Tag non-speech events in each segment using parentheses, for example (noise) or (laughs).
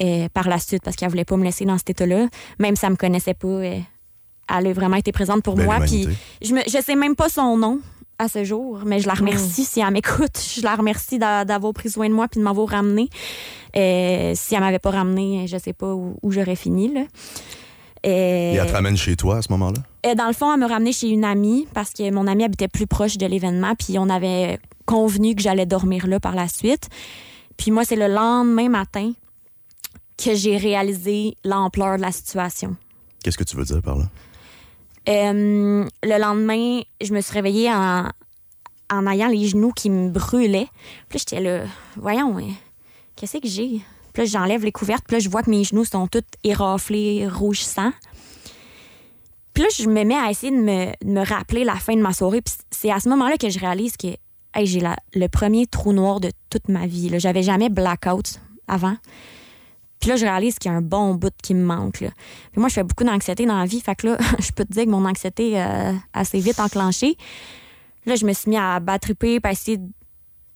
euh, par la suite parce qu'elle voulait pas me laisser dans cet état-là. Même si elle me connaissait pas, euh, elle a vraiment été présente pour Belle moi. Puis je, me, je sais même pas son nom à ce jour, mais je la remercie si elle m'écoute. Je la remercie d'a- d'avoir pris soin de moi puis de m'avoir ramené. Euh, si elle m'avait pas ramené, je sais pas où, où j'aurais fini. Là. Euh, Et elle te ramène chez toi à ce moment-là? euh, dans le fond, elle me ramenait chez une amie parce que mon amie habitait plus proche de l'événement, puis on avait convenu que j'allais dormir là par la suite. Puis moi, c'est le lendemain matin que j'ai réalisé l'ampleur de la situation. Qu'est-ce que tu veux dire par là? Euh, le lendemain, je me suis réveillée en, en ayant les genoux qui me brûlaient. Puis j'étais là, voyons, euh, qu'est-ce que j'ai? Puis là, j'enlève les couvertes, puis là, je vois que mes genoux sont tous éraflés, rougissants. Puis là, je me mets à essayer de me, de me rappeler la fin de ma soirée. Puis c'est à ce moment-là que je réalise que hey, j'ai le premier trou noir de toute ma vie. J'avais jamais blackout avant. Puis là, je réalise qu'il y a un bon bout qui me manque. Puis moi, je fais beaucoup d'anxiété dans la vie. Fait que là, (laughs) je peux te dire que mon anxiété euh, assez vite enclenchée. Là, je me suis mis à battriper, à essayer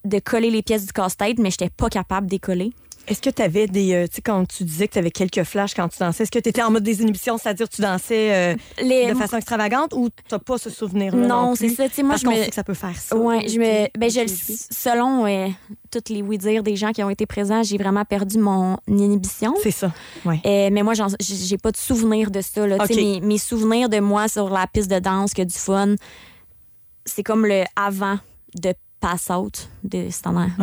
de coller les pièces du casse-tête, mais j'étais pas capable de les coller. Est-ce que tu avais des. euh, tu sais, quand tu disais que tu avais quelques flashs quand tu dansais, est-ce que tu étais en mode désinhibition, c'est-à-dire tu dansais euh, Les- de façon extravagante ou tu pas ce souvenir-là? Non, Non, c'est ça. Tu sais, moi, Parce je me. sait que ça peut faire ça. Ouais, je me. Ben, je, le- oui. selon euh, toutes les oui-dire des gens qui ont été présents, j'ai vraiment perdu mon inhibition. C'est ça. Ouais. Euh, mais moi, j'ai pas de souvenir de ça. Là. Mes, mes souvenirs de moi sur la piste de danse, que du fun, c'est comme le avant de pass out. De,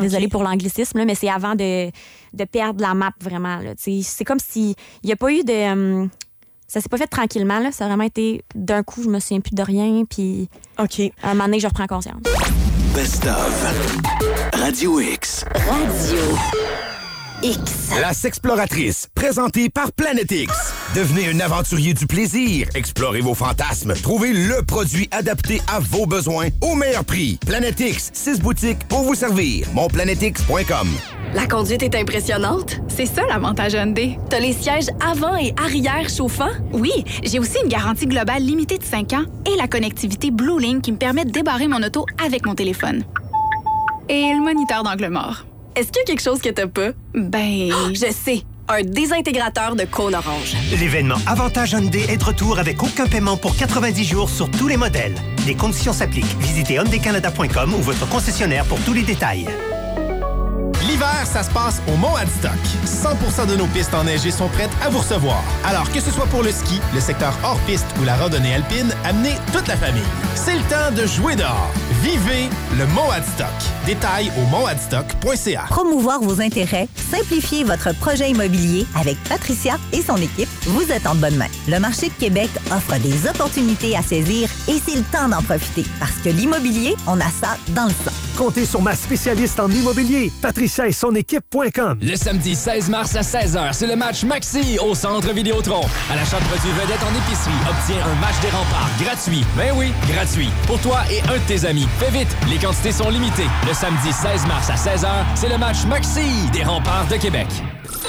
Désolée pour l'anglicisme, là, mais c'est avant de, de perdre la map vraiment. là. C'est comme si il n'y a pas eu de. hum, ça s'est pas fait tranquillement. Là. Ça a vraiment été d'un coup, je me souviens plus de rien. Puis OK. à un moment donné, je reprends conscience. Best of. Radio X. Radio X. La Sexploratrice, présentée par Planète X. Devenez un aventurier du plaisir. Explorez vos fantasmes. Trouvez le produit adapté à vos besoins au meilleur prix. Planète X, six boutiques pour vous servir. Monplanetix.com. La conduite est impressionnante. C'est ça l'avantage Hyundai. T'as les sièges avant et arrière chauffants? Oui, j'ai aussi une garantie globale limitée de 5 ans et la connectivité Blue Link qui me permet de débarrer mon auto avec mon téléphone. Et le moniteur d'angle mort. Est-ce qu'il y a quelque chose que t'as pas? Ben, (gasps) Je sais. Un désintégrateur de cône orange. L'événement Avantage Hyundai est de retour avec aucun paiement pour 90 jours sur tous les modèles. Les conditions s'appliquent. Visitez hyundaicanada.com ou votre concessionnaire pour tous les détails. L'hiver, ça se passe au Mont Adstock. 100% de nos pistes enneigées sont prêtes à vous recevoir. Alors que ce soit pour le ski, le secteur hors piste ou la randonnée alpine, amenez toute la famille. C'est le temps de jouer dehors. Vivez le Mont Adstock. Détails au montadstock.ca. Promouvoir vos intérêts, simplifier votre projet immobilier avec Patricia et son équipe, vous êtes en bonne main. Le marché de Québec offre des opportunités à saisir et c'est le temps d'en profiter parce que l'immobilier, on a ça dans le sang. Comptez sur ma spécialiste en immobilier, Patricia et son équipe.com. Le samedi 16 mars à 16h, c'est le match Maxi au Centre Vidéotron. À l'achat de produits vedettes en épicerie, obtiens un match des remparts gratuit. Ben oui, gratuit. Pour toi et un de tes amis. Fais vite, les quantités sont limitées. Le samedi 16 mars à 16h, c'est le match Maxi des remparts de Québec.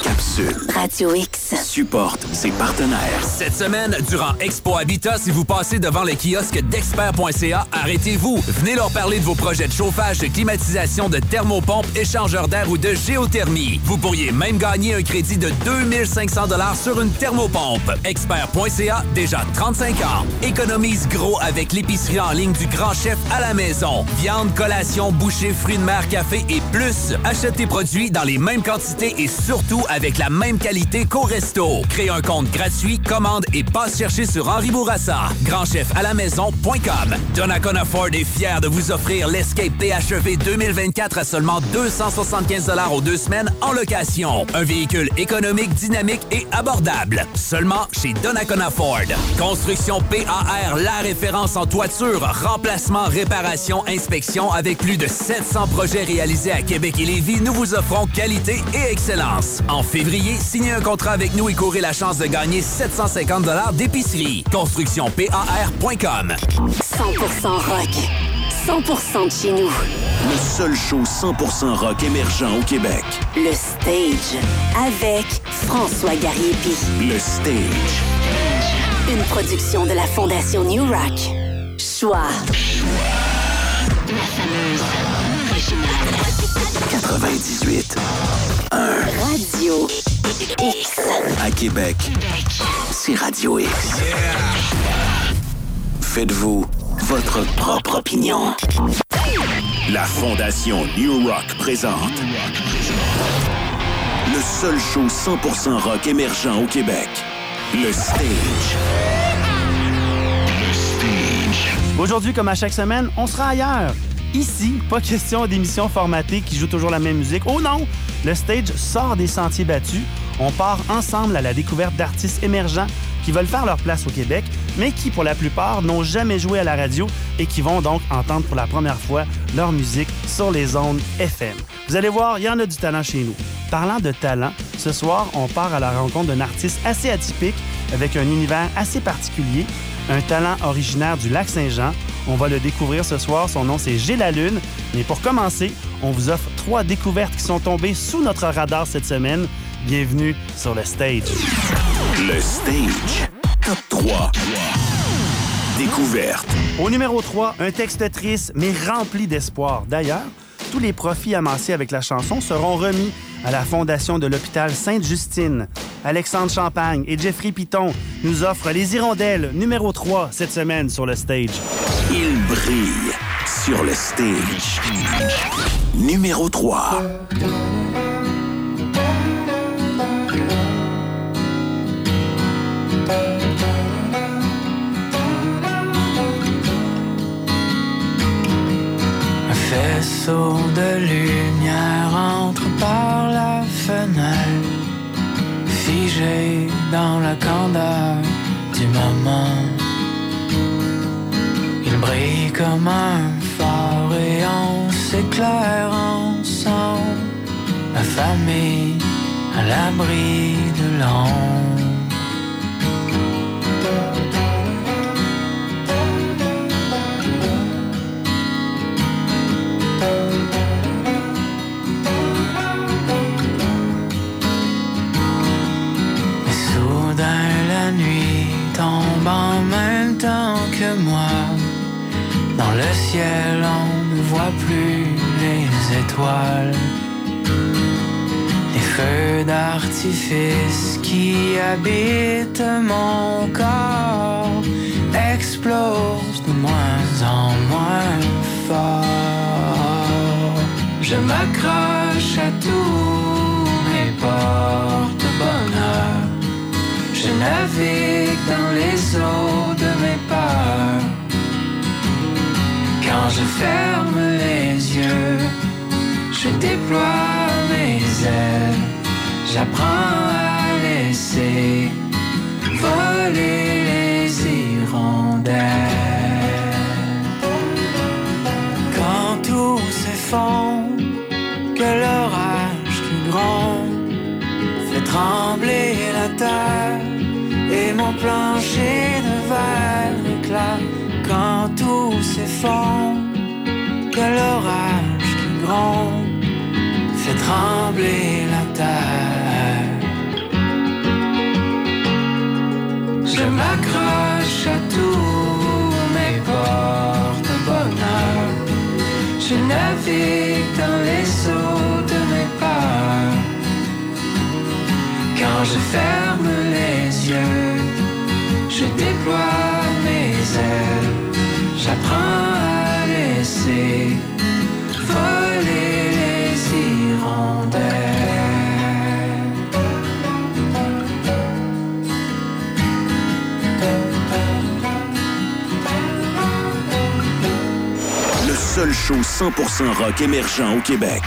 Capsule. Radio X. Supporte ses partenaires. Cette semaine, durant Expo Habitat, si vous passez devant les kiosques d'expert.ca, arrêtez-vous. Venez leur parler de vos projets de chauffage, de climatisation, de thermopompe, échangeur d'air ou de géothermie. Vous pourriez même gagner un crédit de 2500 dollars sur une thermopompe. Expert.ca, déjà 35 ans. Économise gros avec l'épicerie en ligne du grand chef à la maison. Viande, collation, boucher, fruits de mer, café et plus. Achète tes produits dans les mêmes quantités et surtout avec la même qualité qu'au resto. Crée un compte gratuit, commande et passe chercher sur Henri Bourassa. Grandchefalamaison.com. Donnacona Ford est fier de vous offrir l'Escape PHEV 2024 à seulement 275 aux deux semaines en location. Un véhicule économique, dynamique et abordable. Seulement chez Donnacona Ford. Construction PAR, la référence en toiture, remplacement, réparation, Inspection avec plus de 700 projets réalisés à Québec et Lévis, nous vous offrons qualité et excellence. En février, signez un contrat avec nous et courez la chance de gagner 750 dollars d'épicerie. ConstructionPAR.com 100% rock. 100% de chez nous. Le seul show 100% rock émergent au Québec. Le Stage avec François Gariepi. Le Stage. Une production de la Fondation New Rock. Choix. Choix. 98 1 Radio X. À Québec, c'est Radio X. Faites-vous votre propre opinion. La Fondation New Rock présente le seul show 100% rock émergent au Québec, le Stage. Aujourd'hui, comme à chaque semaine, on sera ailleurs. Ici, pas question d'émissions formatées qui jouent toujours la même musique. Oh non! Le stage sort des sentiers battus. On part ensemble à la découverte d'artistes émergents qui veulent faire leur place au Québec, mais qui, pour la plupart, n'ont jamais joué à la radio et qui vont donc entendre pour la première fois leur musique sur les ondes FM. Vous allez voir, il y en a du talent chez nous. Parlant de talent, ce soir, on part à la rencontre d'un artiste assez atypique avec un univers assez particulier, un talent originaire du lac Saint-Jean. On va le découvrir ce soir. Son nom, c'est Gilles la Lune. Mais pour commencer, on vous offre trois découvertes qui sont tombées sous notre radar cette semaine. Bienvenue sur le stage. Le Stage. Top 3. Découverte. Au numéro 3, un texte triste mais rempli d'espoir. D'ailleurs, tous les profits amassés avec la chanson seront remis à la fondation de l'hôpital Sainte-Justine. Alexandre Champagne et Jeffrey Piton nous offrent Les Hirondelles numéro 3 cette semaine sur le stage. Il brille sur le stage. Numéro 3. Un faisceau de lumière entre par la fenêtre, figé dans la candeur du moment. Il brille comme un phare et on s'éclaire ensemble, la famille à l'abri de l'ombre. Nuit tombe en même temps que moi. Dans le ciel on ne voit plus les étoiles. Les feux d'artifice qui habitent mon corps explosent de moins en moins fort. Je m'accroche à tous mes porte-bonheur. Je navigue dans les eaux de mes peurs. Quand je ferme les yeux, je déploie mes ailes. J'apprends à laisser voler les hirondelles. Quand tout s'effondre, que l'orage qui gronde fait trembler la terre mon plancher de verre éclate quand tout s'effondre, que l'orage qui gronde fait trembler la terre. Je m'accroche à tous mes porte-bonheur. Je navigue dans les eaux de mes peurs. Quand je ferme les yeux, je déploie mes ailes. J'apprends à laisser voler les hirondelles. Le seul show 100% rock émergent au Québec.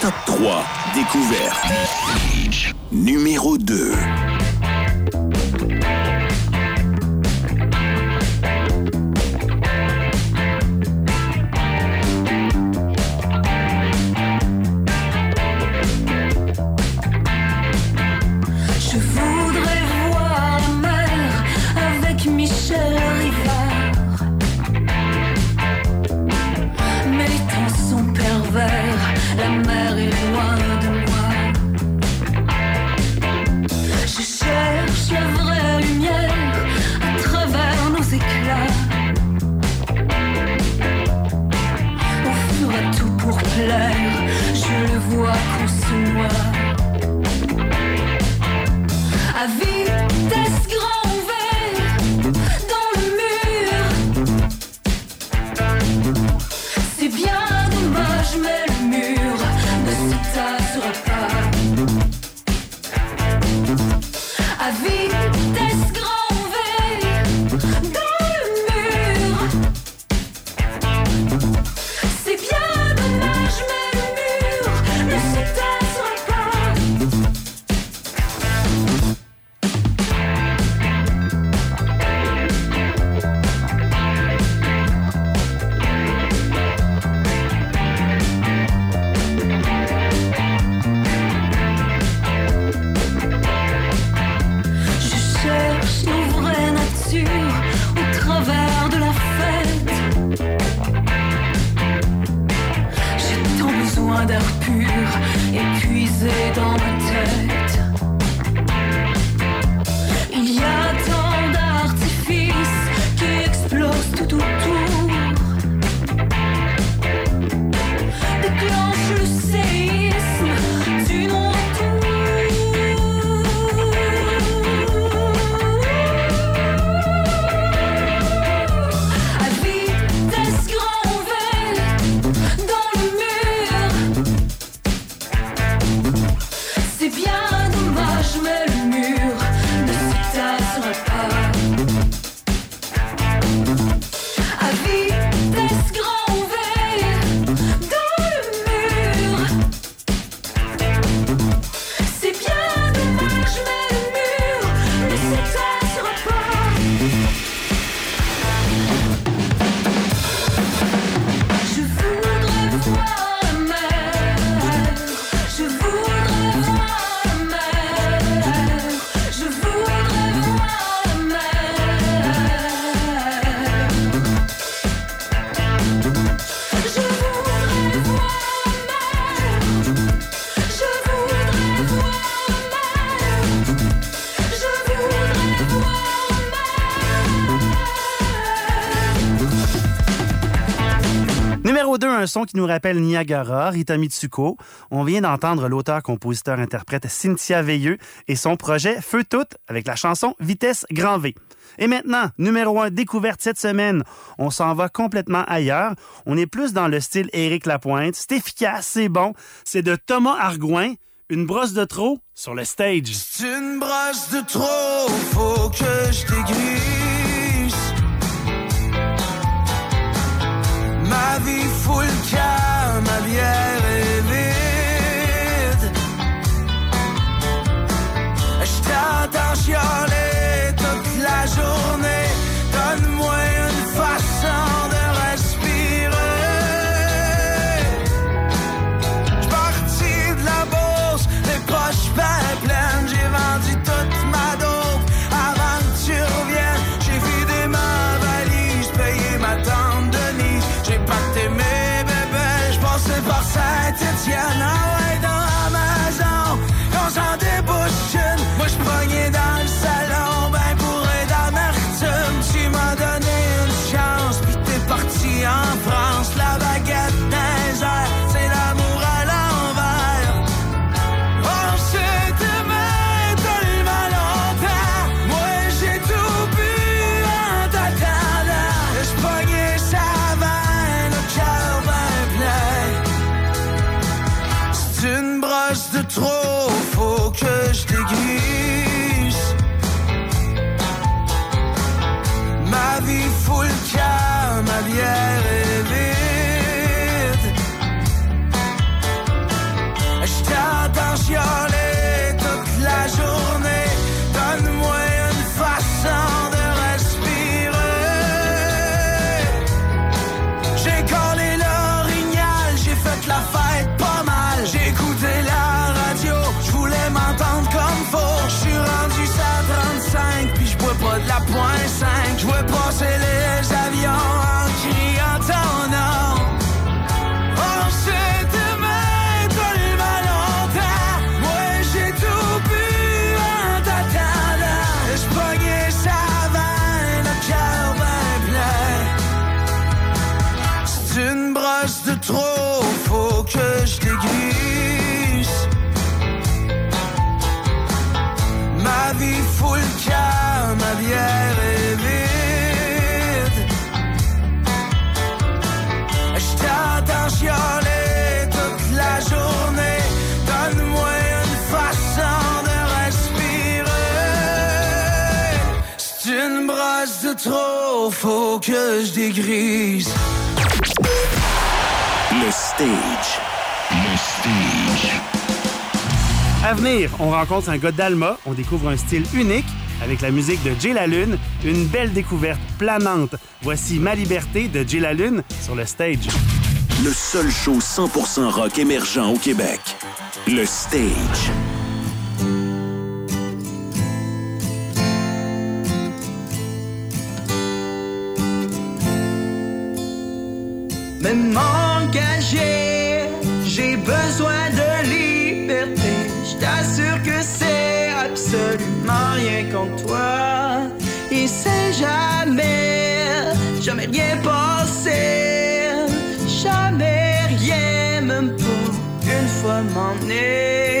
Top 3. Découverte. Numéro 2. Qui nous rappelle Niagara, Rita Mitsuko. On vient d'entendre l'auteur-compositeur-interprète Cynthia Veilleux et son projet Feu tout avec la chanson Vitesse Grand V. Et maintenant, numéro 1, découverte cette semaine. On s'en va complètement ailleurs. On est plus dans le style Éric Lapointe. C'est efficace, c'est bon. C'est de Thomas Argoin, une brosse de trop sur le stage. C'est une brosse de trop, faut que je. Ma vie fout le camp, ma Vie fout le ma bière est vide. Je t'entends chialer toute la journée. Donne-moi une façon de respirer. C'est une brosse de trop, faut que je dégrise. Le stage. À venir, on rencontre un gars d'Alma, on découvre un style unique avec la musique de Jay La Lune, une belle découverte planante. Voici Ma Liberté de Jay La Lune sur le stage. Le seul show 100% rock émergent au Québec. Le stage. Même jamais, jamais rien passé, jamais rien, même pas une fois m'emmener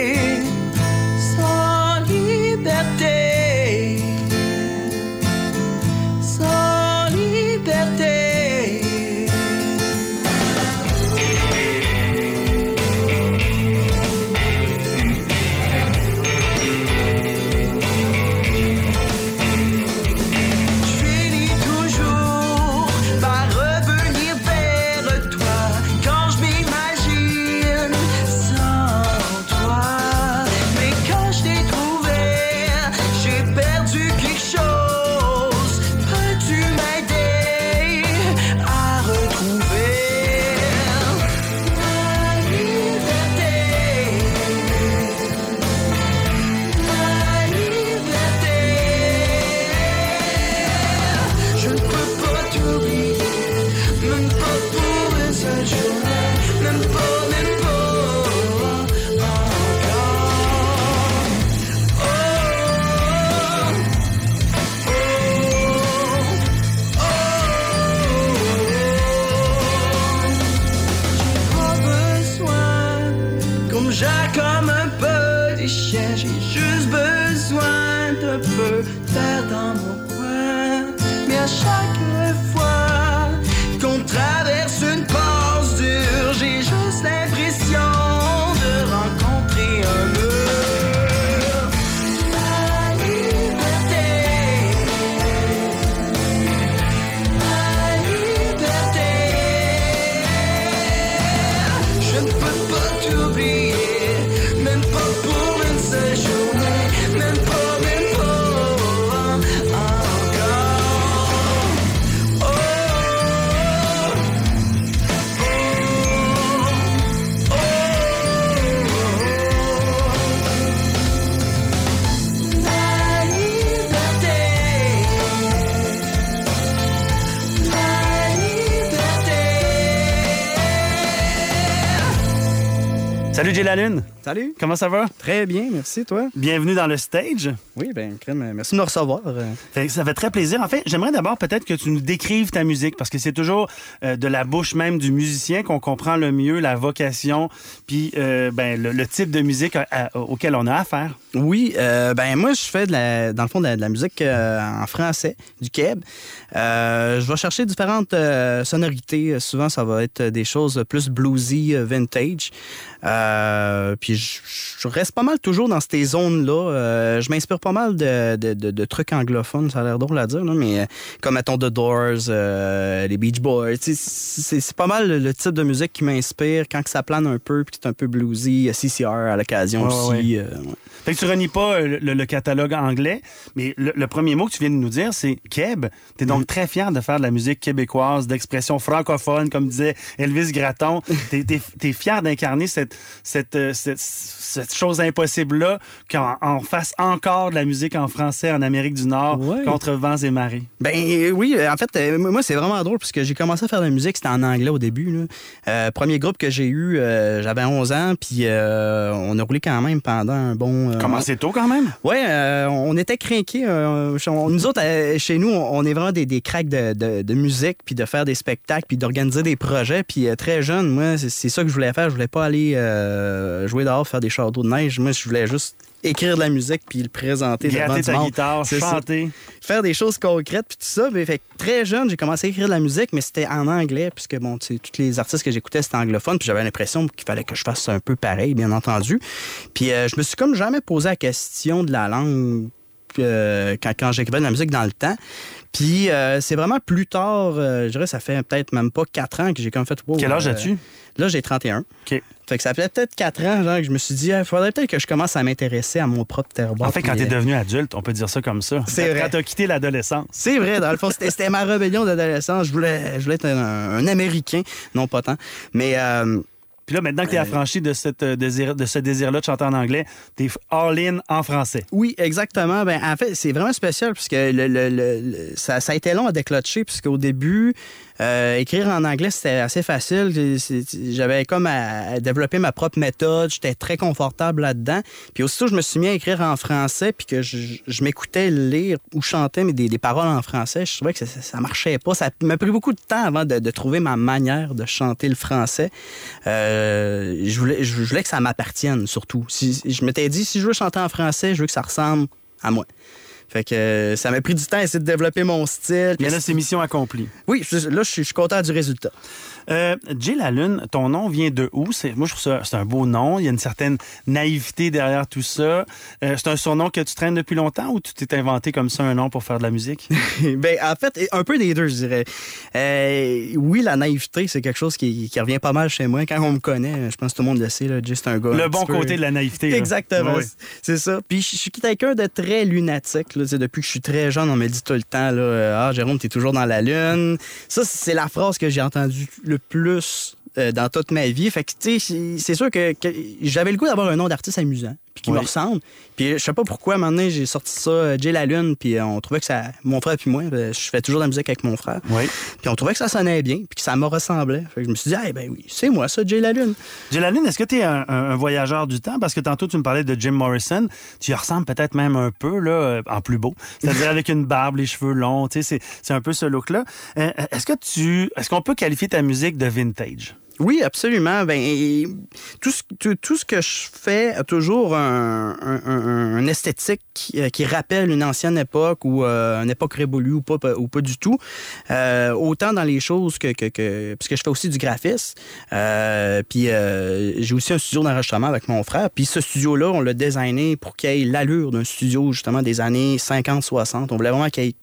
La Lune. Salut. Comment ça va? Très bien, merci, toi. Bienvenue dans le stage. Oui, ben, crème, merci de me recevoir. Euh, Fait ça fait très plaisir. En fait, j'aimerais d'abord peut-être que tu nous décrives ta musique parce que c'est toujours euh, de la bouche même du musicien qu'on comprend le mieux la vocation puis euh, ben, le, le type de musique à- à- auquel on a affaire. Oui, euh, ben moi je fais de la, dans le fond de la, de la musique euh, en français, du keb. Euh, je vais chercher différentes sonorités. Souvent ça va être des choses plus bluesy, vintage. Puis je, je reste pas mal toujours dans ces zones-là. Je m'inspire pas mal de, de- de- de trucs anglophones, ça a l'air drôle à dire, là, mais comme mettons The Doors, les Beach Boys. C'est pas mal le, type de musique qui m'inspire quand que ça plane un peu puis c'est un peu bluesy. CCR à l'occasion aussi. ouais. ouais. Fait que tu renies pas euh, le, le catalogue anglais, mais le, le premier mot que tu viens de nous dire, c'est Keb. Tu es donc très fier de faire de la musique québécoise, d'expression francophone, comme disait Elvis Gratton. Tu es, fier d'incarner cette, cette, euh, cette, cette chose impossible-là, qu'on on fasse encore de la musique en français en Amérique du Nord contre vents et marées. Ben euh, oui, en fait, moi, c'est vraiment drôle parce que j'ai commencé à faire de la musique, c'était en anglais au début. Là. Euh, premier groupe que j'ai eu, euh, j'avais 11 ans, puis euh, on a roulé quand même pendant un bon... euh, Commencé tôt quand même? Ouais, euh, on était craqués. euh, nous autres, euh, chez nous, on est vraiment des, des cracks de, de- musique, puis de faire des spectacles, puis d'organiser des projets. Puis euh, très jeune, moi, c'est ça que je voulais faire. Je voulais pas aller jouer dehors, faire des châteaux de neige. Moi, je voulais juste écrire de la musique puis le présenter devant Gratter du ta monde. guitare, C'est ça. chanter. Faire des choses concrètes puis tout ça. Mais, fait très jeune, j'ai commencé à écrire de la musique, mais c'était en anglais puisque bon, tu sais, tous les artistes que j'écoutais c'était anglophone, puis j'avais l'impression qu'il fallait que je fasse un peu pareil, bien entendu. Puis euh, je me suis comme jamais posé la question de la langue euh, quand, quand j'écrivais de la musique dans le temps. Puis euh, c'est vraiment plus tard, euh, je dirais, ça fait peut-être même pas quatre ans que j'ai comme fait. wow, Quel âge euh, as-tu? Là, j'ai 31. OK. Fait que ça fait peut-être quatre ans genre, que je me suis dit, il faudrait peut-être que je commence à m'intéresser à mon propre terroir. En fait, quand tu es devenu adulte, on peut dire ça comme ça. C'est vrai. Quand tu as quitté l'adolescence. c'est vrai, dans le fond, c'était ma rébellion d'adolescence. Je voulais, je voulais être un, un Américain, non pas tant. Mais Puis là, maintenant que tu es affranchi de, cette, euh, désir, de ce désir-là de chanter en anglais, tu es all-in en français. Oui, exactement. Ben, en fait, c'est vraiment spécial puisque le- le- le- ça, ça a été long à déclencher puisqu'au début, Euh, écrire en anglais, c'était assez facile. J'avais comme à, développer ma propre méthode. J'étais très confortable là-dedans. Puis aussitôt, je me suis mis à écrire en français, puis que je, m'écoutais lire ou chanter mais des, paroles en français. Je trouvais que ça, marchait pas. Ça m'a pris beaucoup de temps avant de, de trouver ma manière de chanter le français. Euh, je, voulais, je voulais que ça m'appartienne, surtout. Si, je m'étais dit, si je veux chanter en français, je veux que ça ressemble à moi. Fait que euh, ça m'a pris du temps à essayer de développer mon style. Mais là, c'est mission accomplie. Oui, là, je suis content du résultat. Euh, Jay la Lune, ton nom vient de où? C'est- Moi, je trouve ça c'est un beau nom. Il y a une certaine naïveté derrière tout ça. Euh, c'est un surnom que tu traînes depuis longtemps ou tu t'es inventé comme ça un nom pour faire de la musique? (laughs) ben, en fait, un peu des deux, je dirais. Euh, oui, la naïveté, c'est quelque chose qui, qui revient pas mal chez moi. Quand on me connaît, je pense que tout le monde le sait, là, Jay, c'est un gars. Le un bon peu- côté de la naïveté. Exactement. Oui. C'est ça. Puis je suis quelqu'un de très lunatique. Là. Depuis que je suis très jeune, on me dit tout le temps là, Ah, Jérôme, t'es toujours dans la lune. Ça, c'est la phrase que j'ai entendue le plus euh, dans toute ma vie. Fait que, c'est- sûr que j'avais le goût d'avoir un nom d'artiste amusant, puis qui me Oui. ressemble. Puis je sais pas pourquoi, maintenant, j'ai sorti ça, euh, Jay la Lune, puis euh, on trouvait que ça. Mon frère puis moi, euh, je fais toujours de la musique avec mon frère. Oui. Puis on trouvait que ça sonnait bien, puis que ça me ressemblait. Fait que je me suis dit, ah, ben oui, c'est moi, ça, Jay la Lune. Jay la Lune, est-ce que tu es un, un- un voyageur du temps? Parce que tantôt, tu me parlais de Jim Morrison. Tu y ressembles peut-être même un peu, là, en plus beau. C'est-à-dire avec une barbe, les cheveux longs. Tu sais, c'est- un peu ce look-là. Est-ce que tu. Est-ce qu'on peut qualifier ta musique de vintage? Oui, absolument. Ben, tout, ce, que je fais a toujours un, esthétique qui, euh, qui rappelle une ancienne époque ou euh, une époque révolue ou pas, ou pas du tout. Euh, autant dans les choses que, que, je fais aussi du graphisme. Puis j'ai aussi un studio d'enregistrement avec mon frère. Puis ce studio-là, on l'a designé pour qu'il ait l'allure d'un studio justement des années 50-60. On voulait vraiment qu'il y ait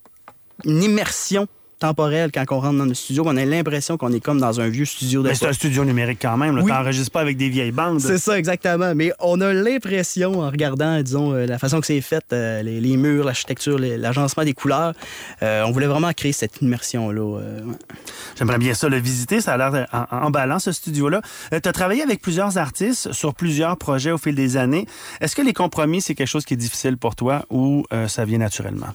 une immersion temporelle quand on rentre dans le studio. On a l'impression qu'on est comme dans un vieux studio Mais c'est un studio numérique quand même. Oui. Tu n'enregistres pas avec des vieilles bandes. c'est ça, exactement. Mais on a l'impression, en regardant, disons, euh, la façon que c'est fait, euh, les, les murs, l'architecture, l'agencement des couleurs, euh, on voulait vraiment créer cette immersion-là. euh, ouais. J'aimerais bien ça le visiter. Ça a l'air emballant, ce studio-là. tu as travaillé avec plusieurs artistes sur plusieurs projets au fil des années. Est-ce que les compromis, c'est quelque chose qui est difficile pour toi ou ça vient naturellement?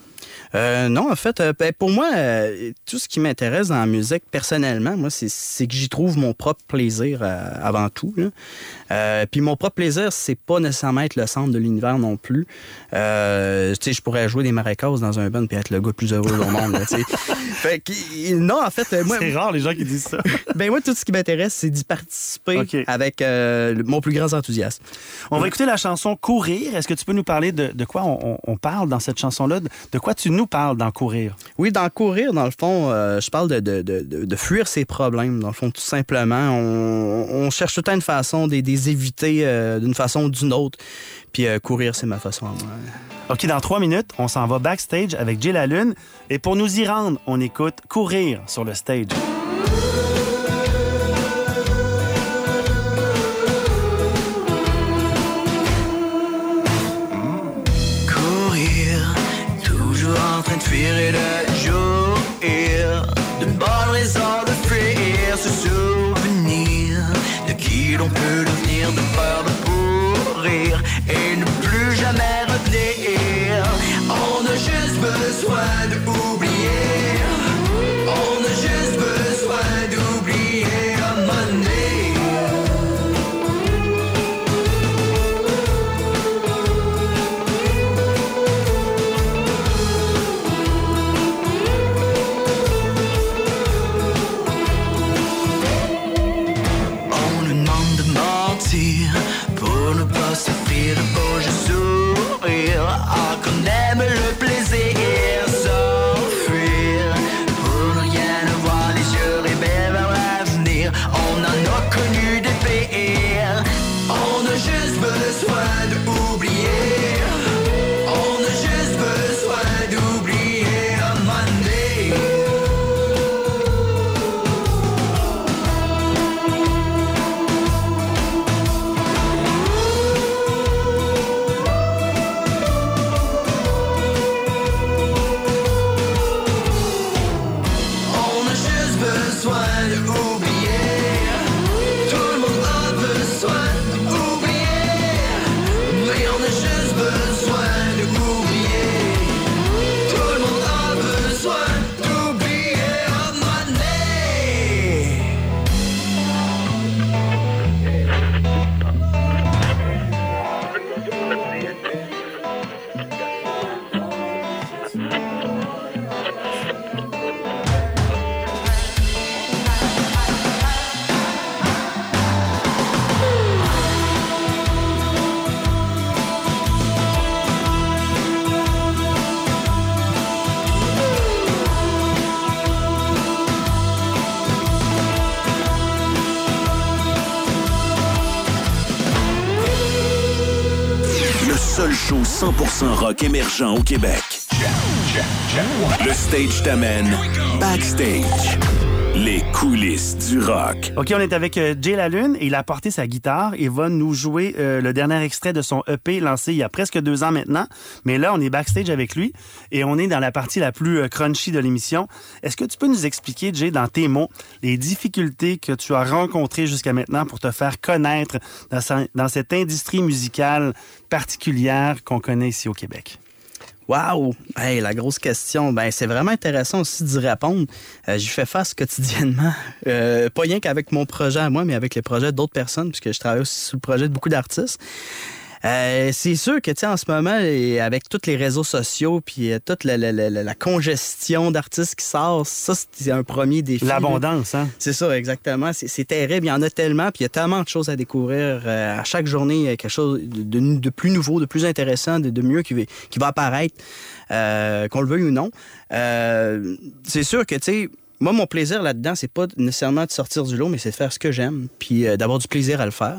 Euh, non, en fait, euh, ben, pour moi, euh, tout ce qui m'intéresse dans la musique, personnellement, moi, c'est- que j'y trouve mon propre plaisir avant tout. là. Puis mon propre plaisir, c'est pas nécessairement être le centre de l'univers non plus. Tu sais, je pourrais jouer des maracas dans un band puis être le gars le plus heureux au monde. là, (laughs) fait que, non, en fait, moi... C'est rare les gens qui disent ça. (laughs) ben moi, tout ce qui m'intéresse, c'est d'y participer avec le- mon plus grand enthousiasme. On va écouter la chanson Courir. Est-ce que tu peux nous parler de, de quoi on, parle dans cette chanson-là? De, de quoi tu nous parles dans Courir? Oui, dans courir, dans le fond, euh, je parle de, de, de, de- fuir ses problèmes. Dans le fond, tout simplement, on, on cherche tout le temps une façon de les éviter euh, d'une façon ou d'une autre. Puis euh, courir, c'est ma façon à moi. OK, dans trois minutes, on s'en va backstage avec Jay Lune. Et pour nous y rendre, on écoute Courir sur le stage. later. Show 100% rock émergent au Québec. Le stage t'amène backstage. Les coulisses du rock. OK, on est avec euh, Jay Lalune il a porté sa guitare et va nous jouer euh, le dernier extrait de son EP lancé il y a presque deux ans maintenant. Mais là, on est backstage avec lui et on est dans la partie la plus euh, crunchy de l'émission. Est-ce que tu peux nous expliquer, Jay, dans tes mots, les difficultés que tu as rencontrées jusqu'à maintenant pour te faire connaître dans cette industrie musicale particulière qu'on connaît ici au Québec? Wow! Hey, la grosse question. Ben, c'est vraiment intéressant aussi d'y répondre. Euh, J'y fais face quotidiennement. (laughs) Euh, pas rien qu'avec mon projet à moi, mais avec les projets d'autres personnes, puisque je travaille aussi sur le projet de beaucoup d'artistes. Euh, c'est sûr que, tu sais, en ce moment, avec tous les réseaux sociaux, puis euh, toute la, la- la- la- congestion d'artistes qui sort, ça, c'est un premier défi. L'abondance, hein? C'est ça, exactement. C'est terrible. Il y en a tellement, puis il y a tellement de choses à découvrir. Euh, à chaque journée, il y a quelque chose de, de- de plus nouveau, de plus intéressant, de, de mieux qui, va- qui va apparaître, qu'on le veuille ou non. C'est sûr que, tu sais, moi, mon plaisir là-dedans, c'est pas nécessairement de sortir du lot, mais c'est de faire ce que j'aime, puis euh, d'avoir du plaisir à le faire.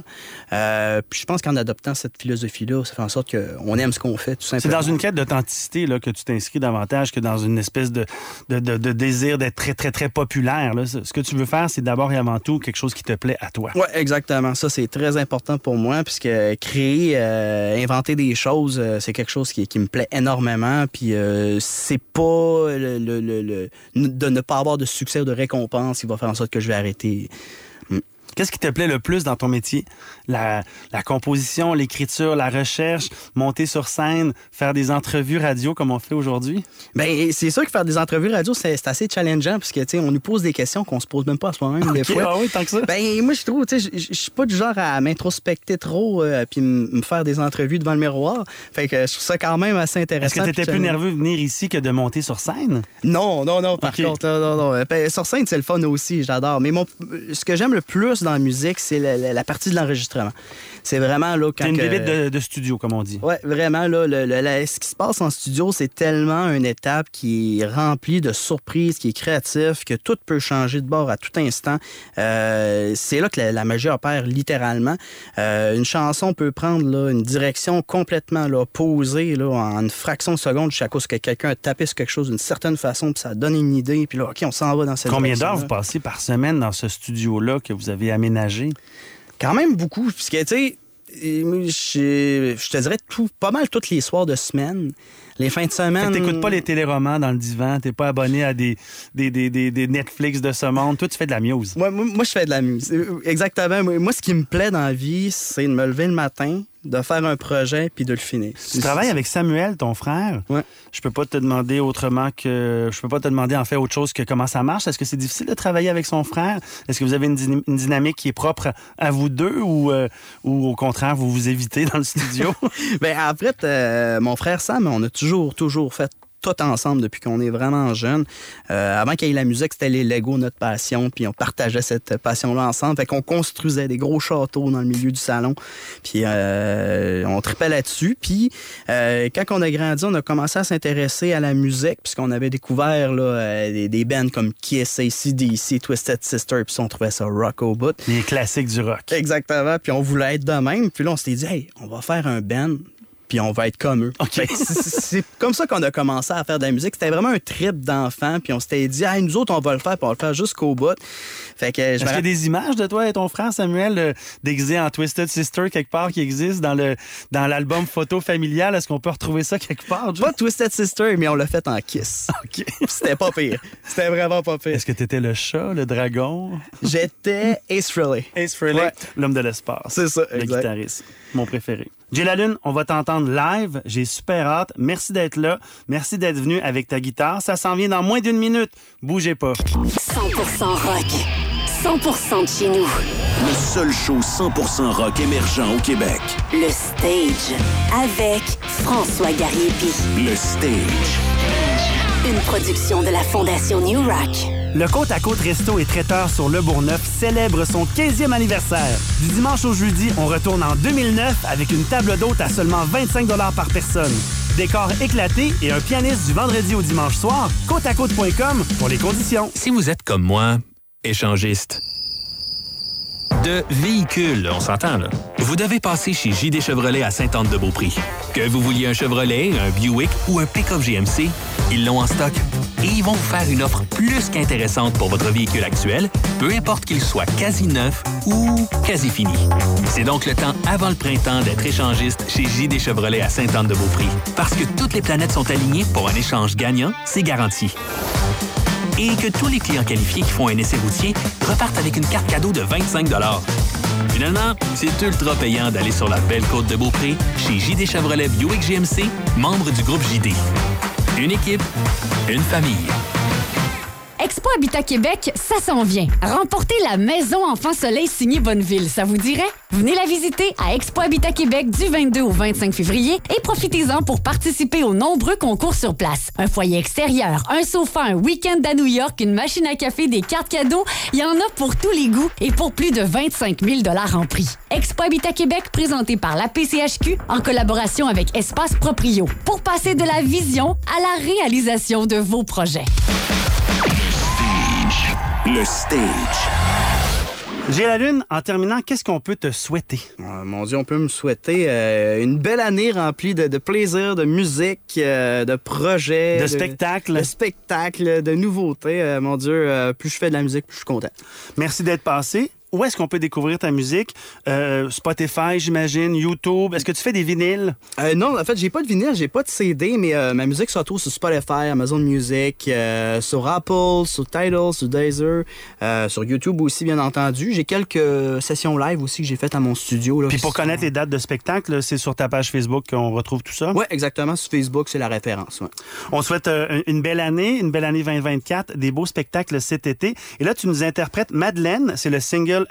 Euh, puis je pense qu'en adoptant cette philosophie-là, ça fait en sorte qu'on aime ce qu'on fait, tout C'est simplement. dans une quête d'authenticité là, que tu t'inscris davantage que dans une espèce de, de, de- de désir d'être très, très, très populaire. là. Ce que tu veux faire, c'est d'abord et avant tout quelque chose qui te plaît à toi. Oui, exactement. Ça, c'est très important pour moi, puisque créer, euh, inventer des choses, c'est quelque chose qui, qui me plaît énormément. Puis c'est pas le- le- le- de ne pas avoir de succès ou de récompense qui va faire en sorte que je vais arrêter. Qu'est-ce qui te plaît le plus dans ton métier? La, la composition, l'écriture, la recherche, monter sur scène, faire des entrevues radio comme on fait aujourd'hui? Ben, c'est sûr que faire des entrevues radio, c'est assez challengeant, parce que, tu sais, on nous pose des questions qu'on se pose même pas à soi-même, des Ok, fois. ah oui, tant que ça. Ben, moi, je trouve, tu sais, je- suis pas du genre à m'introspecter trop, euh, puis me faire des entrevues devant le miroir. Fait que je trouve ça quand même assez Est-ce intéressant. que tu puis étais plus nerveux de venir ici que de monter sur scène? Non, non, non, par contre, non, non, non. Ben, sur scène, c'est le fun aussi, j'adore. Mais mon, ce que j'aime le plus dans la musique, c'est la, la- la partie de l'enregistrement. C'est vraiment là quand. T'es une que- bébête de, de studio, comme on dit. Ouais, vraiment, là, le- le- la- ce qui se passe en studio, c'est tellement une étape qui est remplie de surprises, qui est créatif, que tout peut changer de bord à tout instant. Euh, c'est là que la, la magie opère littéralement. Euh, une chanson peut prendre là, une direction complètement là, posée là, en une fraction de seconde, à cause que quelqu'un a tapé sur quelque chose d'une certaine façon, puis ça donne une idée, puis là, OK, on s'en va dans cette Combien d'heures vous passez par semaine dans ce studio-là que vous avez aménagé? Quand même beaucoup, puisque, tu sais, je je te dirais tout, pas mal tous les soirs de semaine. Les fins de semaine. que t'écoutes pas les téléromans dans le divan, t'es pas abonné à des, des, des, des, des Netflix de ce monde. Toi, tu fais de la muse. Moi, moi, moi, je fais de la musique. Exactement. Moi, ce qui me plaît dans la vie, c'est de me lever le matin, de faire un projet puis de le finir. Tu travailles avec Samuel, ton frère? Ouais. Je peux pas te demander autrement que. Je peux pas te demander en fait autre chose que comment ça marche. Est-ce que c'est difficile de travailler avec son frère? Est-ce que vous avez une, dyna- une dynamique qui est propre à vous deux ou, euh, ou au contraire, vous vous évitez dans le studio? (laughs) Ben, en fait, euh, mon frère Sam, on a toujours, toujours fait tout ensemble depuis qu'on est vraiment jeune. Euh, avant qu'il y ait la musique, c'était les Lego, notre passion, puis on partageait cette passion-là ensemble. Fait qu'on construisait des gros châteaux dans le milieu du salon, puis euh, on tripait là-dessus. Puis euh, quand on a grandi, on a commencé à s'intéresser à la musique, puisqu'on avait découvert là, euh, des, des bands comme Kiss, ACDC, Twisted Sister, puis on trouvait ça rock au bout. Les classiques du rock. Exactement, puis on voulait être de même. Puis là, on s'était dit, hey, on va faire un band puis on va être comme eux. C'est- comme ça qu'on a commencé à faire de la musique. C'était vraiment un trip d'enfant, puis on s'était dit, hey, nous autres, on va le faire, puis on va le faire jusqu'au bout. Fait que Est-ce qu'il y a des images de toi et ton frère Samuel euh, déguisés en Twisted Sister quelque part qui existent dans le dans l'album photo familial? Est-ce qu'on peut retrouver ça quelque part? Pas Twisted Sister, mais on l'a fait en kiss. (laughs) OK. C'était pas pire. C'était vraiment pas pire. Est-ce que t'étais le chat, le dragon? J'étais Ace Frehley. Ace Frehley, Ouais. l'homme de l'espace. C'est ça, Le exact. guitariste. Mon préféré. Jay La Lune, on va t'entendre live. J'ai super hâte. Merci d'être là. Merci d'être venu avec ta guitare. Ça s'en vient dans moins d'une minute. Bougez pas. 100% rock. 100% de chez nous. Le seul show 100% rock émergent au Québec. Le Stage. Avec François Gariepi. Le Stage. Une production de la Fondation New Rock. Le Côte à Côte Resto et Traiteur sur Le Bourgneuf célèbre son 15e anniversaire. Du dimanche au jeudi, on retourne en 2009 avec une table d'hôte à seulement 25 par personne. Décor éclaté et un pianiste du vendredi au dimanche soir, côteacôte.com pour les conditions. Si vous êtes comme moi, échangiste. De véhicules, on s'entend. Vous devez passer chez JD Chevrolet à Sainte-Anne-de-Beaupré. Que vous vouliez un Chevrolet, un Buick ou un pick-up GMC, ils l'ont en stock. Et ils vont vous faire une offre plus qu'intéressante pour votre véhicule actuel, peu importe qu'il soit quasi neuf ou quasi fini. C'est donc le temps avant le printemps d'être échangiste chez JD Chevrolet à Sainte-Anne-de-Beaupré. Parce que toutes les planètes sont alignées pour un échange gagnant, c'est garanti et que tous les clients qualifiés qui font un essai routier repartent avec une carte cadeau de 25 Finalement, c'est ultra payant d'aller sur la belle côte de Beaupré chez JD Chevrolet Buick GMC, membre du groupe JD. Une équipe, une famille. Expo Habitat Québec, ça s'en vient. Remportez la maison Enfant Soleil signée Bonneville, ça vous dirait? Venez la visiter à Expo Habitat Québec du 22 au 25 février et profitez-en pour participer aux nombreux concours sur place. Un foyer extérieur, un sofa, un week-end à New York, une machine à café, des cartes cadeaux, il y en a pour tous les goûts et pour plus de 25 000 en prix. Expo Habitat Québec présenté par la PCHQ en collaboration avec Espace Proprio pour passer de la vision à la réalisation de vos projets. Le stage. J'ai la lune. En terminant, qu'est-ce qu'on peut te souhaiter? Ah, mon Dieu, on peut me souhaiter euh, une belle année remplie de, de plaisir, de musique, euh, de projets. De spectacles. De spectacles, de nouveautés. Euh, mon Dieu, euh, plus je fais de la musique, plus je suis content. Merci d'être passé. Où est-ce qu'on peut découvrir ta musique? Euh, Spotify, j'imagine, YouTube. Est-ce que tu fais des vinyles? Euh, non, en fait, j'ai pas de vinyle, j'ai pas de CD, mais euh, ma musique se retrouve sur Spotify, Amazon Music, sur Apple, sur Tidal, sur Deezer, sur YouTube aussi, bien entendu. J'ai quelques sessions live aussi que j'ai faites à mon studio. Là, Puis pour connaître les dates de spectacle, c'est sur ta page Facebook qu'on retrouve tout ça? Oui, exactement. Sur Facebook, c'est la référence. ouais. On souhaite une belle année, une belle année 2024, des beaux spectacles cet été. Et là, tu nous interprètes Madeleine, c'est le single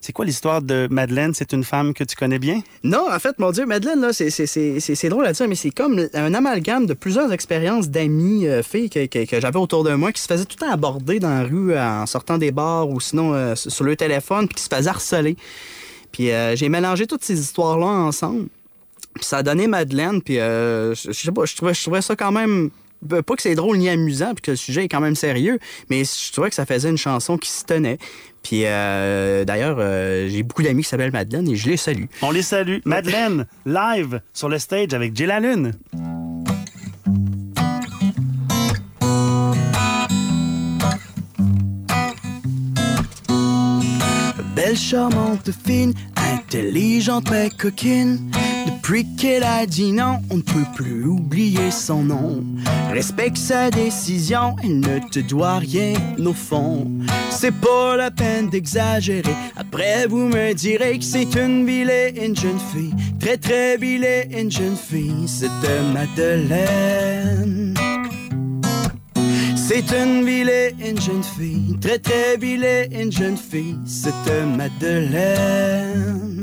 C'est quoi l'histoire de Madeleine? C'est une femme que tu connais bien? Non, en fait, mon Dieu, Madeleine, là, c'est- c'est- c'est c'est- c'est drôle à dire, mais c'est comme un amalgame de plusieurs expériences d'amis, euh, filles que, que- que j'avais autour de moi qui se faisaient tout le temps aborder dans la rue euh, en sortant des bars ou sinon euh, sur sur le téléphone, puis qui se faisaient harceler. Puis euh, j'ai mélangé toutes ces histoires-là ensemble. Puis ça a donné Madeleine, puis euh, je je sais pas, je trouvais, je trouvais ça quand même. Pas que c'est drôle ni amusant, puis que le sujet est quand même sérieux, mais je trouvais que ça faisait une chanson qui se tenait. Puis euh, d'ailleurs, euh, j'ai beaucoup d'amis qui s'appellent Madeleine et je les salue. On les salue. Madeleine, live sur le stage avec Jay la Lune. Belle, charmante, fine, intelligente mais coquine. Depuis qu'elle a dit non, on ne peut plus oublier son nom. Respecte sa décision, elle ne te doit rien au fond. C'est pas la peine d'exagérer. Après, vous me direz que c'est une vilaine jeune fille. Très, très vilaine jeune fille. C'est Madeleine. C'est une vilaine jeune fille, très très vilaine jeune fille, c'est Madeleine.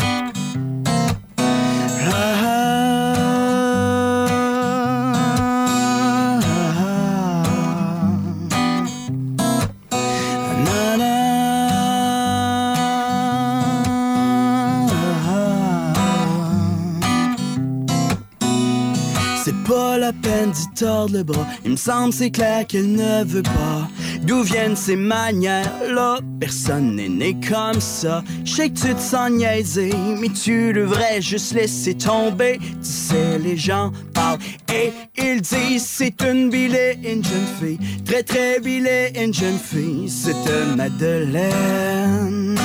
C'est pas la peine d'y tordre le bras. Il me semble c'est clair qu'elle ne veut pas. D'où viennent ces manières-là? Personne n'est né comme ça. Je sais que tu te sens niaiser, mais tu devrais juste laisser tomber. Tu sais, les gens parlent et ils disent c'est une vilaine jeune fille. Très très vilaine jeune fille. C'est une Madeleine.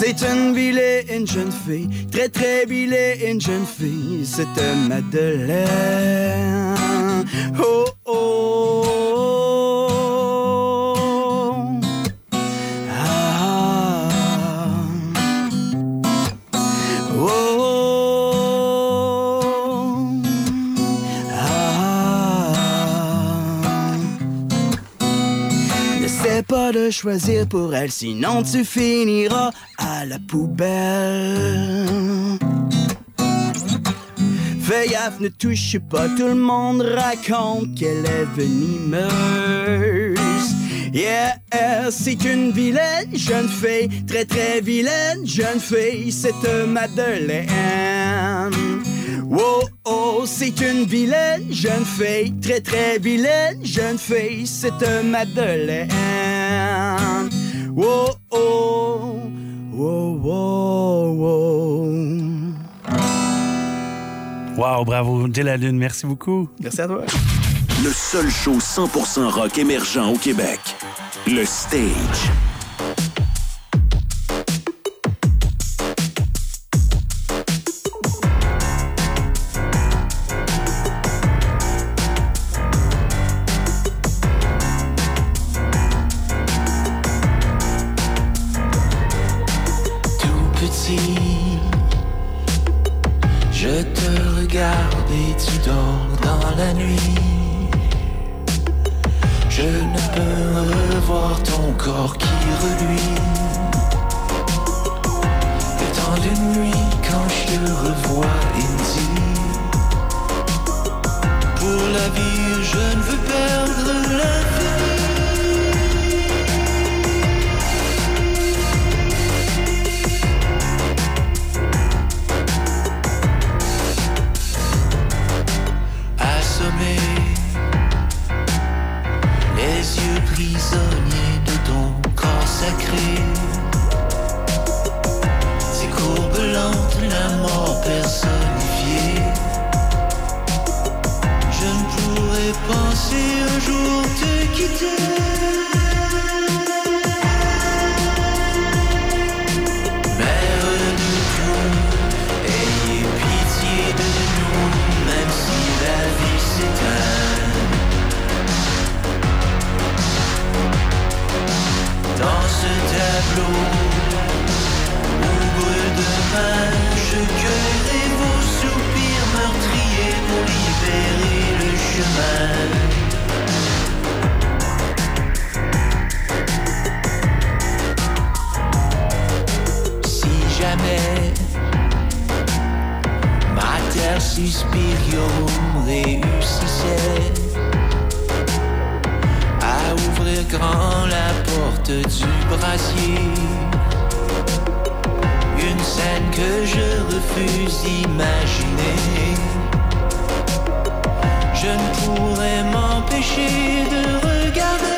C'est une vilaine jeune fille, très très vilaine jeune fille, c'est une Madeleine. Oh oh. Choisir pour elle, sinon tu finiras à la poubelle. Fais gaffe, ne touche pas, tout le monde raconte qu'elle est venimeuse. Yeah, c'est une vilaine jeune fille, très très vilaine jeune fille, c'est Madeleine. Oh oh, c'est une vilaine jeune fille, très très vilaine jeune fille, c'est Madeleine. Oh oh. Wow, wow, wow. Wow, bravo, la Lune, merci beaucoup. Merci à toi. Le seul show 100% rock émergent au Québec. Le Stage. Les yeux prisonniers de ton corps sacré. Ces courbes lentes, la mort personnifiée. Je ne pourrais penser un jour te quitter. Où brûle de main, je cueillerai vos soupirs meurtriers pour libérer le chemin. Si jamais Mater Suspiriorum réussissait grand la porte du brasier. Une scène que je refuse d'imaginer. Je ne pourrais m'empêcher de regarder.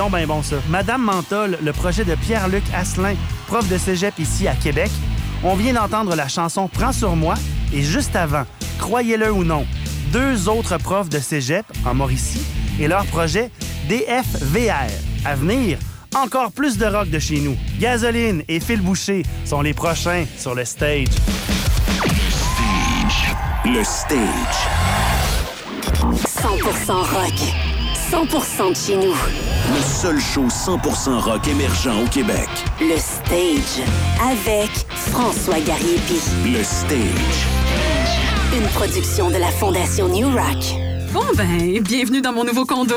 donc bien bon ça. Madame Menthol, le projet de Pierre-Luc Asselin, prof de cégep ici à Québec. On vient d'entendre la chanson Prends sur moi et juste avant, croyez-le ou non, deux autres profs de cégep en Mauricie et leur projet DFVR. À venir, encore plus de rock de chez nous. Gasoline et Phil Boucher sont les prochains sur le stage. Le Stage. 100% rock. 100% de chez nous. Le seul show 100% rock émergent au Québec. Le Stage. Avec François Gariepi. Le Stage. Une production de la Fondation New Rock. Bon ben, bienvenue dans mon nouveau condo.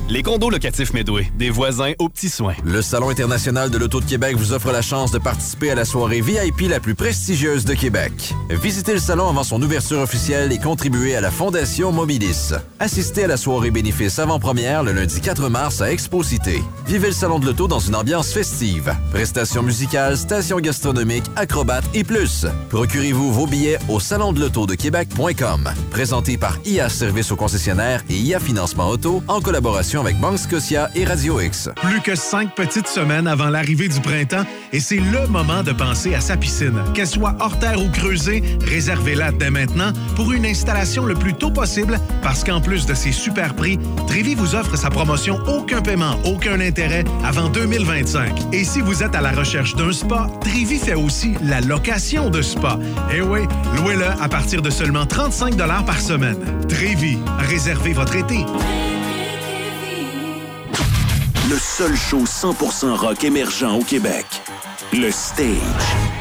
Les condos locatifs Medway, des voisins aux petits soins. Le Salon international de l'Auto de Québec vous offre la chance de participer à la soirée VIP la plus prestigieuse de Québec. Visitez le salon avant son ouverture officielle et contribuez à la Fondation Mobilis. Assistez à la soirée bénéfice avant-première le lundi 4 mars à Expo Cité. Vivez le Salon de l'Auto dans une ambiance festive. Prestations musicales, stations gastronomiques, acrobates et plus. Procurez-vous vos billets au salondelauto-de-québec.com. Présenté par IA Service aux concessionnaires et IA Financement Auto en collaboration avec Banque Scotia et Radio X. Plus que cinq petites semaines avant l'arrivée du printemps et c'est le moment de penser à sa piscine. Qu'elle soit hors terre ou creusée, réservez-la dès maintenant pour une installation le plus tôt possible parce qu'en plus de ses super prix, Trévi vous offre sa promotion Aucun paiement, aucun intérêt avant 2025. Et si vous êtes à la recherche d'un spa, Trévi fait aussi la location de spa. Eh oui, louez-le à partir de seulement 35 par semaine. Trévi, réservez votre été. Le seul show 100% rock émergent au Québec. Le Stage.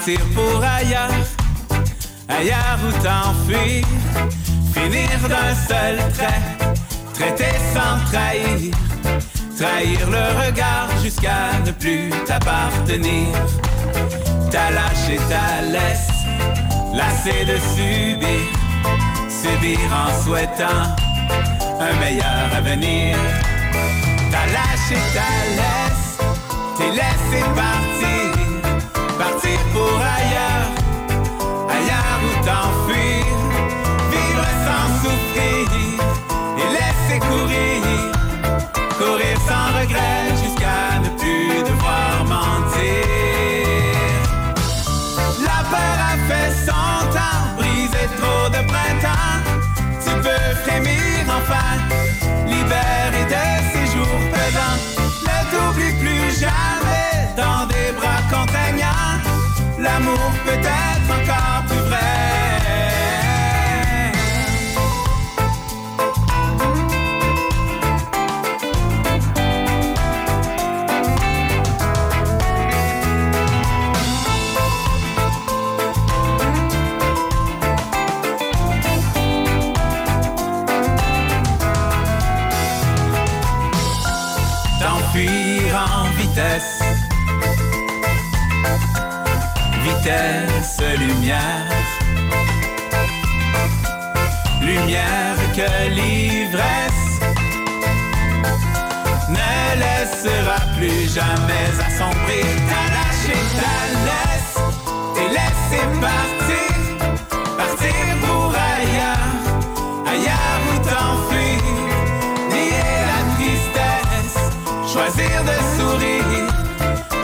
Partir pour ailleurs, ailleurs où t'enfuir, finir d'un seul trait, traiter sans trahir, trahir le regard jusqu'à ne plus t'appartenir. T'as lâché ta laisse, lassé de subir, subir en souhaitant un meilleur avenir. T'as lâché ta laisse, t'es laissé partir, pour ailleurs, ailleurs où t'enfuir, vivre sans souffrir et laisser courir, courir sans regret jusqu'à ne plus devoir mentir. La peur a fait son temps, brisé trop de printemps. Tu peux frémir enfin, libéré de ces jours pesants. Ne t'oublie plus jamais dans des bras contraignants. L'amour peut être encore plus vrai. T'enfuir en vitesse. Vitesse, lumière. Lumière que l'ivresse ne laissera plus jamais assombrir. T'as lâché ta laisse, t'es laissé partir, partir pour ailleurs, ailleurs où t'enfuir, nier la tristesse, choisir de sourire,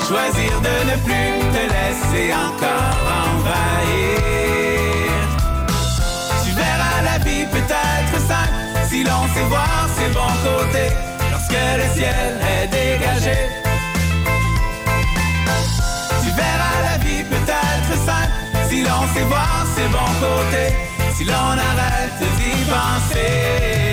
choisir de ne plus te laisser encore envahir. Tu verras la vie peut-être simple si l'on sait voir ses bons côtés lorsque le ciel est dégagé. Tu verras la vie peut-être simple si l'on sait voir ses bons côtés, si l'on arrête d'y penser.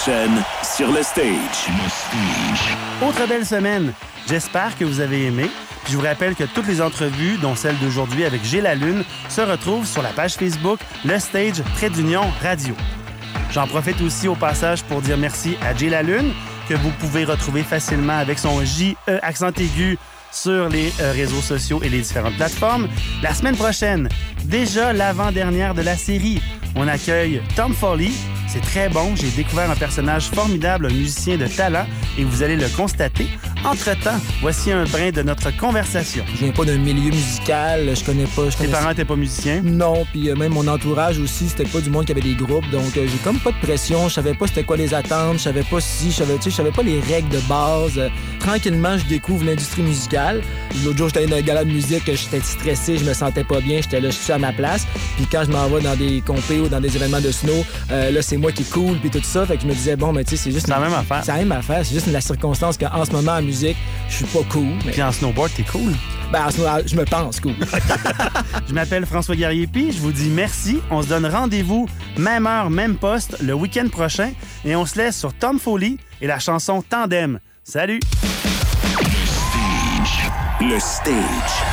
Prochaine, sur le stage. Autre belle semaine. J'espère que vous avez aimé. Puis je vous rappelle que toutes les entrevues, dont celle d'aujourd'hui avec Gilles la Lune, se retrouvent sur la page Facebook Le Stage Trait d'Union Radio. J'en profite aussi au passage pour dire merci à Gilles la Lune, que vous pouvez retrouver facilement avec son J E accent aigu sur les euh, réseaux sociaux et les différentes plateformes. La semaine prochaine, déjà l'avant-dernière de la série, on accueille Tom Foley. C'est très bon. J'ai découvert un personnage formidable, un musicien de talent, et vous allez le constater. Entre-temps, voici un brin de notre conversation. Je viens pas d'un milieu musical, je connais pas. Je Tes connais- parents n'étaient pas musiciens? Non, puis euh, même mon entourage aussi, c'était pas du monde qui avait des groupes, donc euh, j'ai comme pas de pression, je savais pas c'était quoi les attentes, je savais pas si, je savais, je savais pas les règles de base. Euh, tranquillement, je découvre l'industrie musicale. L'autre jour, j'étais dans un gala de musique, j'étais stressé, je me sentais pas bien, j'étais là, je suis à ma place. Puis quand je m'en vais dans des compés ou dans des événements de snow, là, c'est moi qui cool, puis tout ça, fait que je me disais, bon, mais tu sais, c'est juste... C'est la même affaire. C'est la même affaire, c'est juste la circonstance qu'en ce moment, en musique, je suis pas cool. Mais... Puis en snowboard, t'es cool. Ben, en snowboard, je me pense cool. (laughs) Je m'appelle François Guerrier-Pi, je vous dis merci. On se donne rendez-vous, même heure, même poste, le week-end prochain. Et on se laisse sur Tom Foley et la chanson Tandem. Salut! Le stage.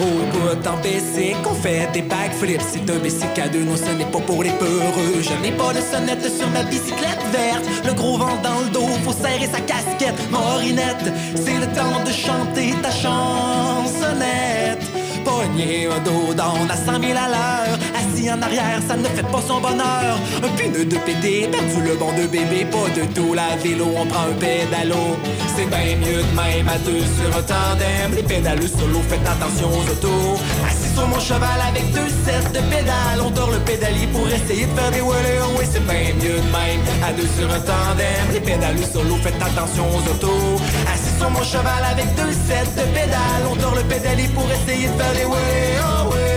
Au bout en BC qu'on fait des backflips. C'est un bicycle à deux, non ce n'est pas pour les peureux. Je n'ai pas de sonnette sur ma bicyclette verte. Le gros vent dans le dos, faut serrer sa casquette. Morinette, c'est le temps de chanter ta chansonnette. Pogner un dos down à 100 000 à l'heure En arrière, ça ne fait pas son bonheur. Un pneu de pété, perdu le banc de bébé, pas de tout la vélo, on prend un pédalo. C'est bien mieux de même à deux sur un tandem. Les pédales solo, faites attention aux autos. Assis sur mon cheval avec deux sets de pédales, on dort le pédalier pour essayer de faire des oui, c'est bien mieux de même à deux sur un tandem. Les pédales solo, faites attention aux autos. Assis sur mon cheval avec deux sets de pédales, on dort le pédalier pour essayer de faire des wheelies. Oh oui.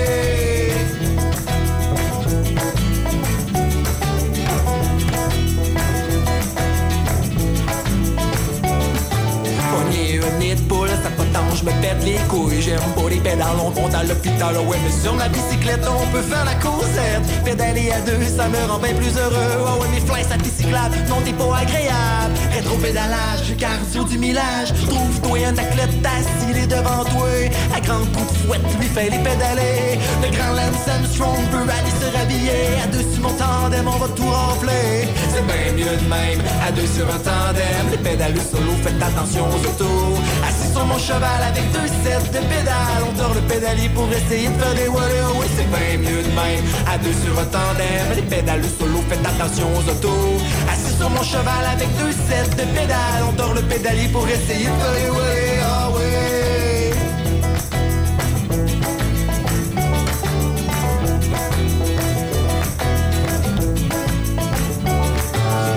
Les couilles. J'aime pas les pédales, on compte à l'hôpital. Oh ouais, mais sur la bicyclette, on peut faire la causette. Pédaler à deux, ça me rend bien plus heureux. Oh ouais, mes flingues, ça bicyclable, non, t'es pas agréable. Rétro-pédalage, cardio du millage. Trouve-toi un athlète assis devant toi. À grand coup de fouette, lui fait les pédaler. Le grand Lance Armstrong peut aller se rhabiller. À deux sur mon tandem, on va tout remplir. C'est bien mieux de même, à deux sur un tandem. Les pédales solo, faites attention aux autos. Assis sur mon cheval avec deux sets de pédales. On dort le pédalier pour essayer de faire des. Oh Oui, c'est bien mieux de même, à deux sur un tandem. Les pédales solo, faites attention aux autos. Assis sur mon cheval avec deux sets de pédales. On dort le pédalier pour essayer de faire des wheelies. Ah oui.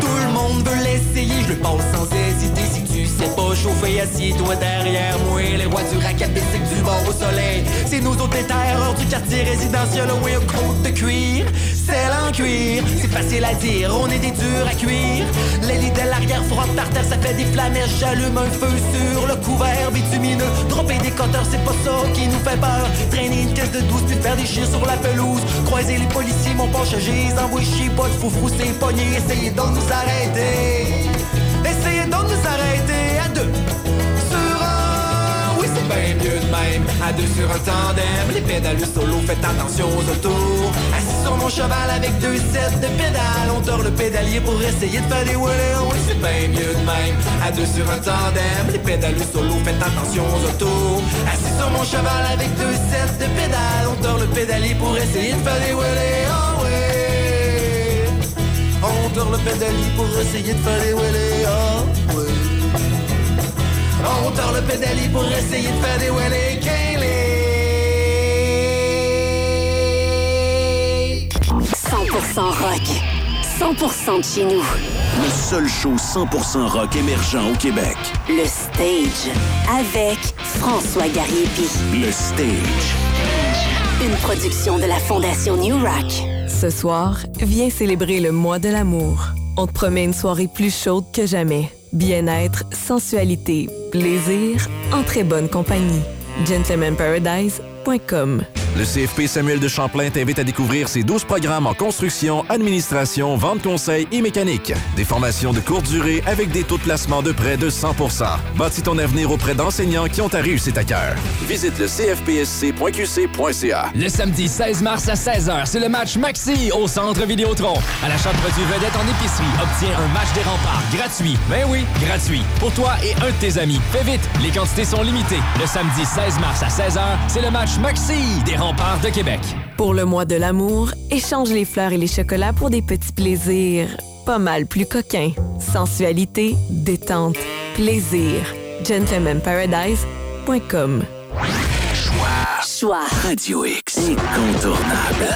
Tout le monde veut l'essayer, je le hésiter. Sais pas chauffer, assis-toi derrière moi. Les rois du racket bicycle du bord au soleil. C'est nous autres les terreurs du quartier résidentiel. Oui, un côte de cuir, celle en cuir. C'est facile à dire, on est des durs à cuire. L'élite de l'arrière par terre, ça fait des flamèches. J'allume un feu sur le couvert bitumineux. Dropper des compteurs, c'est pas ça qui nous fait peur. Traîner une caisse de douce, puis faire des chiens sur la pelouse. Croiser les policiers, mon poche, j'ai envoie chier. Pas de foufrou, c'est pogné. Essayez donc nous arrêter. Essayez donc de nous arrêter à deux. Sur un, oui, c'est bien mieux de même. À deux sur un tandem, les pédales solo, faites attention aux autos. Assis sur mon cheval avec deux sets de pédales, on dort le pédalier pour essayer de faire des wheelies. Oui, c'est bien mieux de même. À deux sur un tandem, les pédales solo, faites attention aux autos. Assis sur mon cheval avec deux sets de pédales, on dort le pédalier pour essayer de faire des wheelies. Oh oui. On dort le pédalier pour essayer de faire des wheelies. Oh oui. On dort le pédalier pour essayer de faire des wheelies. Kaylee. 100% rock. 100% de chez nous. Le seul show 100% rock émergent au Québec. Le Stage. Avec François Gariepi. Le Stage. Une production de la Fondation New Rock. Ce soir, viens célébrer le mois de l'amour. On te promet une soirée plus chaude que jamais. Bien-être, sensualité, plaisir, en très bonne compagnie. gentlemanparadise.com Le CFP Samuel de Champlain t'invite à découvrir ses 12 programmes en construction, administration, vente conseil et mécanique. Des formations de courte durée avec des taux de placement de près de 100% Bâtis ton avenir auprès d'enseignants qui ont ta réussite à cœur. Visite le cfpsc.qc.ca. Le samedi 16 mars à 16h, c'est le match Maxi au Centre Vidéotron. À l'achat de produits vedettes en épicerie, obtiens un match des remparts gratuit. Ben oui, gratuit. Pour toi et un de tes amis. Fais vite, les quantités sont limitées. Le samedi 16 mars à 16h, c'est le match Maxi des remparts de Québec. Pour le mois de l'amour, échange les fleurs et les chocolats pour des petits plaisirs pas mal plus coquins. Sensualité, détente, plaisir. gentlemanparadise.com Choix. Radio X. Incontournable.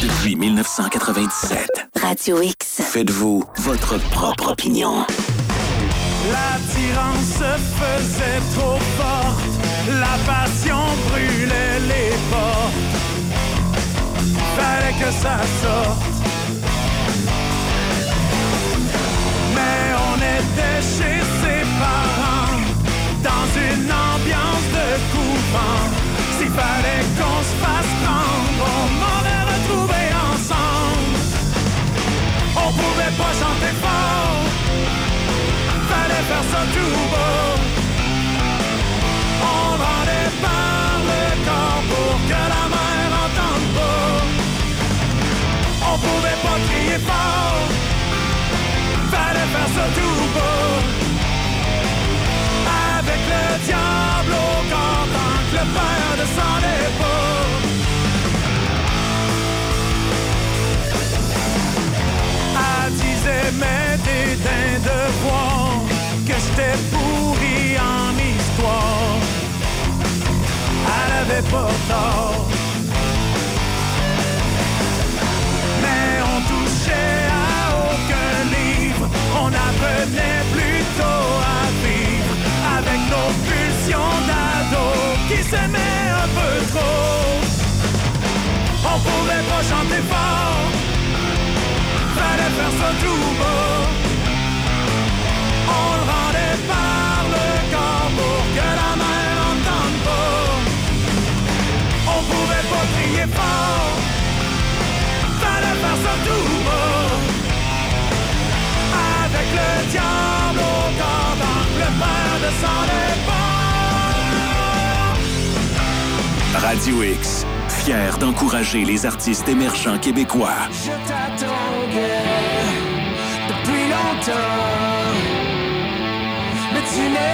Depuis 1997. Radio X. Faites-vous votre propre opinion. L'attirance se faisait trop forte, la passion brûlait les portes. Fallait que ça sorte. Mais on touchait à aucun livre, on apprenait plutôt à vivre avec nos pulsions d'ados qui s'aimaient un peu trop. On pouvait pas chanter fort, fallait faire ça tout bas. Pas crier fort, fallait faire ça tout bas. Avec le diable au corps, dans le père de s'en Radio X, fier d'encourager les artistes émergents québécois. Je t'attendais depuis longtemps, mais tu n'es